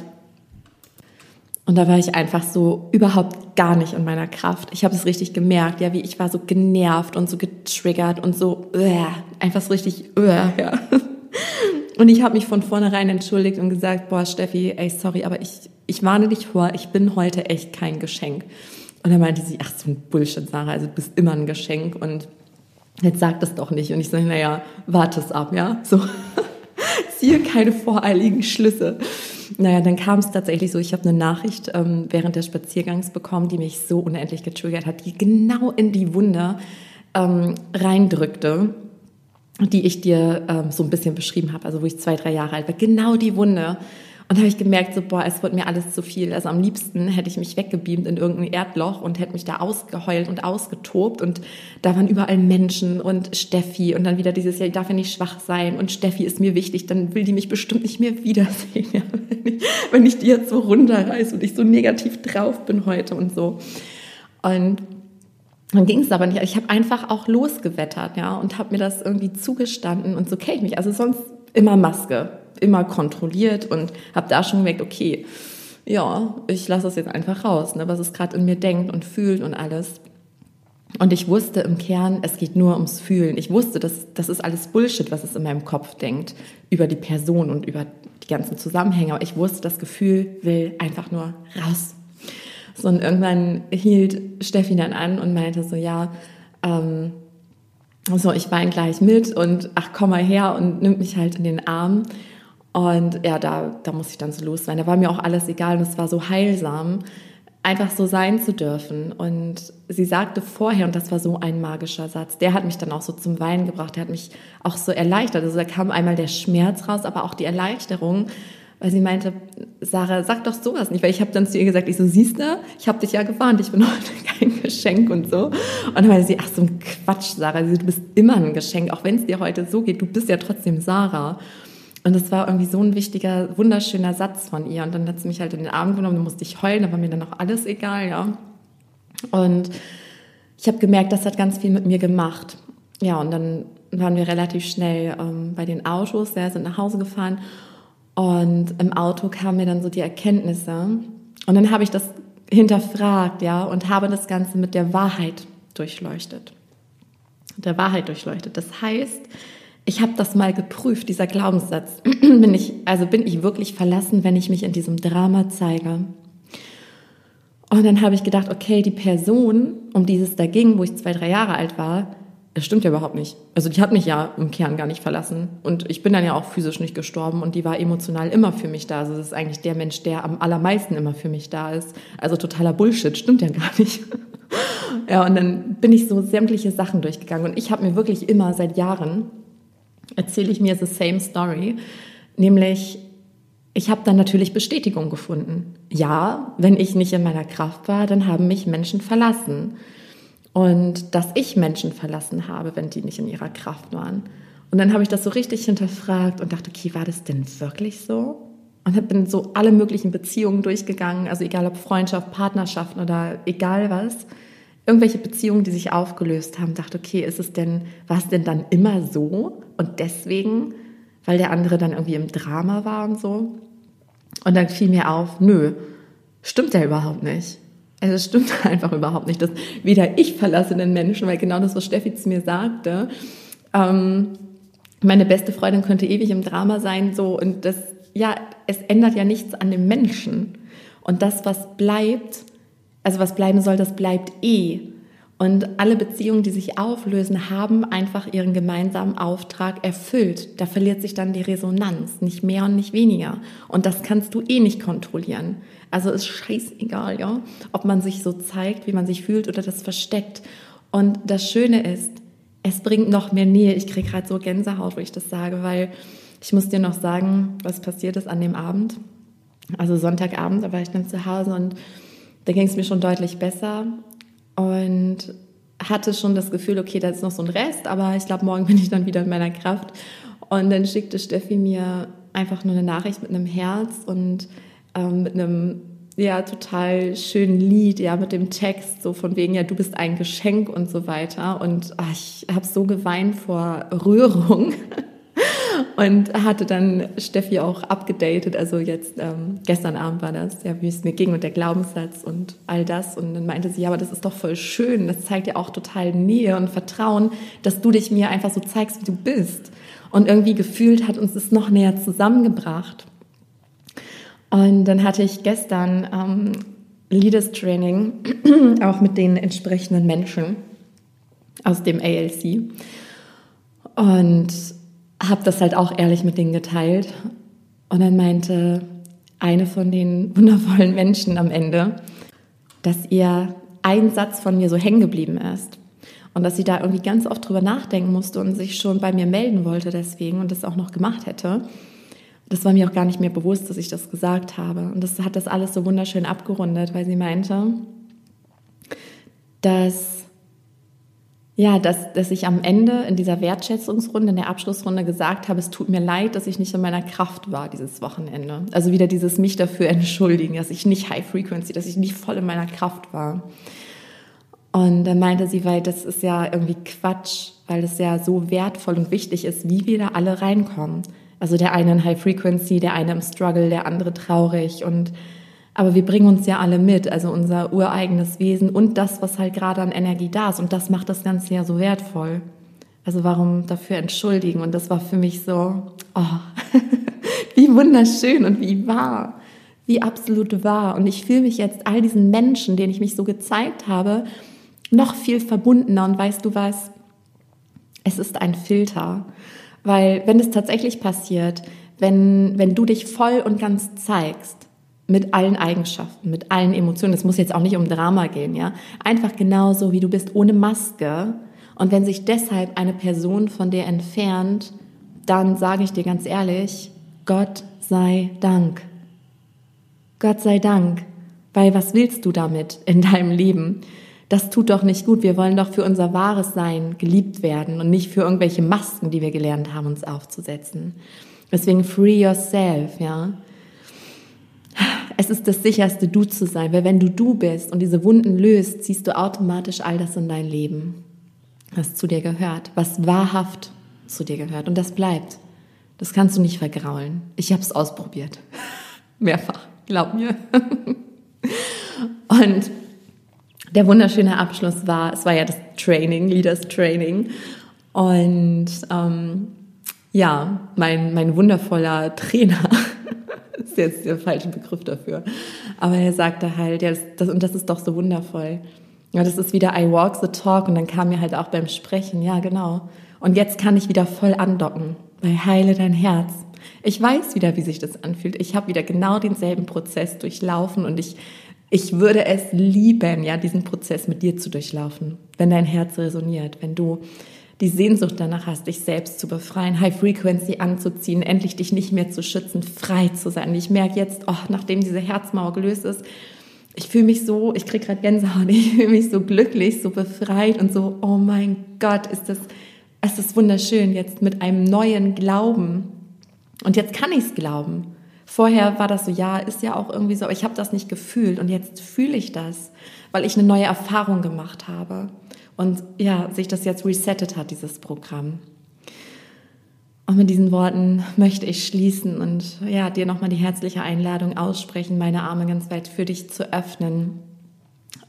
und da war ich einfach so überhaupt gar nicht in meiner Kraft. Ich habe es richtig gemerkt, ja, wie ich war so genervt und so getriggert und so uh, einfach so richtig uh, ja. Und ich habe mich von vornherein entschuldigt und gesagt, boah, Steffi, ey, sorry, aber ich, ich warne dich vor, ich bin heute echt kein Geschenk. Und dann meinte sie, ach, so ein Bullshit, Sarah, also du bist immer ein Geschenk und jetzt sag das doch nicht. Und ich sage, naja, warte es ab, ja, so. Ziehe keine voreiligen Schlüsse. Naja, dann kam es tatsächlich so, ich habe eine Nachricht ähm, während des Spaziergangs bekommen, die mich so unendlich getriggert hat, die genau in die Wunde ähm, reindrückte, die ich dir ähm, so ein bisschen beschrieben habe, also wo ich zwei, drei Jahre alt war. Genau die Wunde. Und da habe ich gemerkt, so, boah, es wird mir alles zu viel. Also am liebsten hätte ich mich weggebeamt in irgendein Erdloch und hätte mich da ausgeheult und ausgetobt. Und da waren überall Menschen und Steffi und dann wieder dieses, ja, ich darf ja nicht schwach sein und Steffi ist mir wichtig, dann will die mich bestimmt nicht mehr wiedersehen, ja, wenn, ich, wenn ich die jetzt so runterreiße und ich so negativ drauf bin heute und so. Und dann ging es aber nicht. Ich habe einfach auch losgewettert, ja, und habe mir das irgendwie zugestanden und so kenne ich mich. Also sonst immer Maske, immer kontrolliert und habe da schon gemerkt, okay, ja, ich lasse das jetzt einfach raus, ne, was es gerade in mir denkt und fühlt und alles. Und ich wusste im Kern, es geht nur ums Fühlen. Ich wusste, dass das ist alles Bullshit, was es in meinem Kopf denkt über die Person und über die ganzen Zusammenhänge. Aber ich wusste, das Gefühl will einfach nur raus. So, und irgendwann hielt Steffi dann an und meinte so, ja, ähm, so, ich weine gleich mit und ach, komm mal her und nimmt mich halt in den Arm. Und ja, da, da muss ich dann so los sein. Da war mir auch alles egal und es war so heilsam, einfach so sein zu dürfen. Und sie sagte vorher, und das war so ein magischer Satz, der hat mich dann auch so zum Weinen gebracht, der hat mich auch so erleichtert. Also da kam einmal der Schmerz raus, aber auch die Erleichterung, weil sie meinte, Sarah, sag doch sowas nicht, weil ich habe dann zu ihr gesagt, ich so, siehst du, ich habe dich ja gewarnt, ich bin heute kein Geschenk und so. Und dann meinte sie, ach so ein Quatsch, Sarah, du bist immer ein Geschenk, auch wenn es dir heute so geht, du bist ja trotzdem Sarah. Und das war irgendwie so ein wichtiger, wunderschöner Satz von ihr. Und dann hat sie mich halt in den Arm genommen, dann musste ich heulen, da war mir dann auch alles egal, ja. Und ich habe gemerkt, das hat ganz viel mit mir gemacht. Ja, und dann waren wir relativ schnell ähm, bei den Autos, ja, sind nach Hause gefahren und im Auto kamen mir dann so die Erkenntnisse. Und dann habe ich das hinterfragt, ja, und habe das Ganze mit der Wahrheit durchleuchtet. Der Wahrheit durchleuchtet. Das heißt, ich habe das mal geprüft, dieser Glaubenssatz. bin ich, also bin ich wirklich verlassen, wenn ich mich in diesem Drama zeige? Und dann habe ich gedacht, okay, die Person, um die es da ging, wo ich zwei, drei Jahre alt war, das stimmt ja überhaupt nicht. Also die hat mich ja im Kern gar nicht verlassen. Und ich bin dann ja auch physisch nicht gestorben und die war emotional immer für mich da. Also das ist eigentlich der Mensch, der am allermeisten immer für mich da ist. Also totaler Bullshit, stimmt ja gar nicht. ja, und dann bin ich so sämtliche Sachen durchgegangen. Und ich habe mir wirklich immer seit Jahren, erzähle ich mir the same story, nämlich ich habe dann natürlich Bestätigung gefunden. Ja, wenn ich nicht in meiner Kraft war, dann haben mich Menschen verlassen und dass ich Menschen verlassen habe, wenn die nicht in ihrer Kraft waren. Und dann habe ich das so richtig hinterfragt und dachte, okay, war das denn wirklich so? Und bin so alle möglichen Beziehungen durchgegangen, also egal ob Freundschaft, Partnerschaften oder egal was, irgendwelche Beziehungen, die sich aufgelöst haben, dachte, okay, ist es denn, war es denn dann immer so? Und deswegen, weil der andere dann irgendwie im Drama war und so. Und dann fiel mir auf, nö, stimmt ja überhaupt nicht. Also es stimmt einfach überhaupt nicht, dass weder ich verlasse den Menschen, weil genau das, was Steffi zu mir sagte, ähm, meine beste Freundin könnte ewig im Drama sein, so und das, ja, es ändert ja nichts an dem Menschen. Und das, was bleibt, also was bleiben soll, das bleibt eh. Und alle Beziehungen, die sich auflösen, haben einfach ihren gemeinsamen Auftrag erfüllt. Da verliert sich dann die Resonanz, nicht mehr und nicht weniger. Und das kannst du eh nicht kontrollieren. Also ist scheißegal, ja, ob man sich so zeigt, wie man sich fühlt oder das versteckt. Und das Schöne ist, es bringt noch mehr Nähe. Ich kriege gerade so Gänsehaut, wo ich das sage, weil ich muss dir noch sagen, was passiert ist an dem Abend. Also Sonntagabend, da war ich dann zu Hause und da ging es mir schon deutlich besser und hatte schon das Gefühl, okay, da ist noch so ein Rest, aber ich glaube, morgen bin ich dann wieder in meiner Kraft. Und dann schickte Steffi mir einfach nur eine Nachricht mit einem Herz und ähm, mit einem ja total schönen Lied, ja mit dem Text so von wegen ja du bist ein Geschenk und so weiter und ach, ich habe so geweint vor Rührung und hatte dann Steffi auch abgedatet, also jetzt ähm, gestern Abend war das, ja, wie es mir ging und der Glaubenssatz und all das. Und dann meinte sie, ja, aber das ist doch voll schön, das zeigt ja auch total Nähe und Vertrauen, dass du dich mir einfach so zeigst, wie du bist. Und irgendwie gefühlt hat uns das noch näher zusammengebracht. Und dann hatte ich gestern ähm, Leaders Training, auch mit den entsprechenden Menschen. aus dem ALC. Und habe das halt auch ehrlich mit denen geteilt. Und dann meinte eine von den wundervollen Menschen am Ende, dass ihr ein Satz von mir so hängen geblieben ist. Und dass sie da irgendwie ganz oft drüber nachdenken musste und sich schon bei mir melden wollte deswegen und das auch noch gemacht hätte. Das war mir auch gar nicht mehr bewusst, dass ich das gesagt habe. Und das hat das alles so wunderschön abgerundet, weil sie meinte, dass ja, dass, dass ich am Ende in dieser Wertschätzungsrunde, in der Abschlussrunde gesagt habe, es tut mir leid, dass ich nicht in meiner Kraft war dieses Wochenende. Also wieder dieses mich dafür entschuldigen, dass ich nicht High Frequency, dass ich nicht voll in meiner Kraft war. Und dann meinte sie, weil das ist ja irgendwie Quatsch, weil es ja so wertvoll und wichtig ist, wie wir da alle reinkommen. Also der eine in High Frequency, der eine im Struggle, der andere traurig und aber wir bringen uns ja alle mit, also unser ureigenes Wesen und das, was halt gerade an Energie da ist. Und das macht das Ganze ja so wertvoll. Also warum dafür entschuldigen? Und das war für mich so, oh, wie wunderschön und wie wahr, wie absolut wahr. Und ich fühle mich jetzt all diesen Menschen, denen ich mich so gezeigt habe, noch viel verbundener. Und weißt du was? Es ist ein Filter. Weil wenn es tatsächlich passiert, wenn, wenn du dich voll und ganz zeigst, mit allen Eigenschaften, mit allen Emotionen. Es muss jetzt auch nicht um Drama gehen, ja. Einfach genauso, wie du bist, ohne Maske. Und wenn sich deshalb eine Person von dir entfernt, dann sage ich dir ganz ehrlich, Gott sei Dank. Gott sei Dank. Weil was willst du damit in deinem Leben? Das tut doch nicht gut. Wir wollen doch für unser wahres Sein geliebt werden und nicht für irgendwelche Masken, die wir gelernt haben, uns aufzusetzen. Deswegen free yourself, ja es ist das sicherste, du zu sein, weil wenn du du bist und diese Wunden löst, ziehst du automatisch all das in dein Leben, was zu dir gehört, was wahrhaft zu dir gehört. Und das bleibt. Das kannst du nicht vergraulen. Ich habe es ausprobiert. Mehrfach, glaub mir. und der wunderschöne Abschluss war, es war ja das Training, Leaders Training. Und ähm, ja, mein, mein wundervoller Trainer ist jetzt der falsche Begriff dafür. Aber er sagte halt, ja, das, das, und das ist doch so wundervoll. Ja, das ist wieder I walk the talk und dann kam mir halt auch beim Sprechen, ja, genau. Und jetzt kann ich wieder voll andocken, weil heile dein Herz. Ich weiß wieder, wie sich das anfühlt. Ich habe wieder genau denselben Prozess durchlaufen und ich, ich würde es lieben, ja, diesen Prozess mit dir zu durchlaufen, wenn dein Herz resoniert, wenn du die Sehnsucht danach hast, dich selbst zu befreien, High Frequency anzuziehen, endlich dich nicht mehr zu schützen, frei zu sein. Ich merke jetzt, oh, nachdem diese Herzmauer gelöst ist, ich fühle mich so, ich kriege gerade Gänsehaut, ich fühle mich so glücklich, so befreit und so, oh mein Gott, ist das, ist wunderschön jetzt mit einem neuen Glauben. Und jetzt kann ich es glauben. Vorher war das so, ja, ist ja auch irgendwie so, aber ich habe das nicht gefühlt und jetzt fühle ich das, weil ich eine neue Erfahrung gemacht habe und ja, sich das jetzt resettet hat, dieses Programm. Und mit diesen Worten möchte ich schließen und ja, dir nochmal die herzliche Einladung aussprechen, meine Arme ganz weit für dich zu öffnen,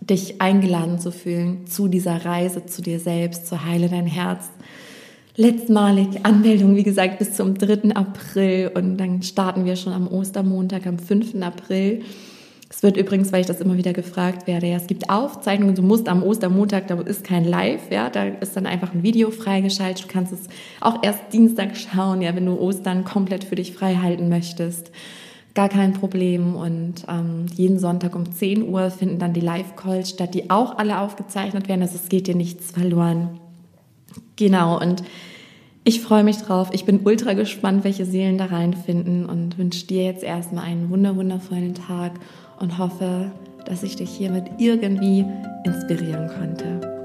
dich eingeladen zu fühlen zu dieser Reise zu dir selbst, zu Heile dein Herz. Letztmalig Anmeldung, wie gesagt, bis zum 3. April und dann starten wir schon am Ostermontag, am 5. April. Es wird übrigens, weil ich das immer wieder gefragt werde, ja, es gibt Aufzeichnungen, du musst am Ostermontag, da ist kein Live, ja, da ist dann einfach ein Video freigeschaltet. Du kannst es auch erst Dienstag schauen, ja, wenn du Ostern komplett für dich frei halten möchtest. Gar kein Problem. Und ähm, jeden Sonntag um 10 Uhr finden dann die Live-Calls statt, die auch alle aufgezeichnet werden. Also es geht dir nichts verloren. Genau, und ich freue mich drauf. Ich bin ultra gespannt, welche Seelen da reinfinden und wünsche dir jetzt erstmal einen wundervollen Tag und hoffe, dass ich dich hiermit irgendwie inspirieren konnte.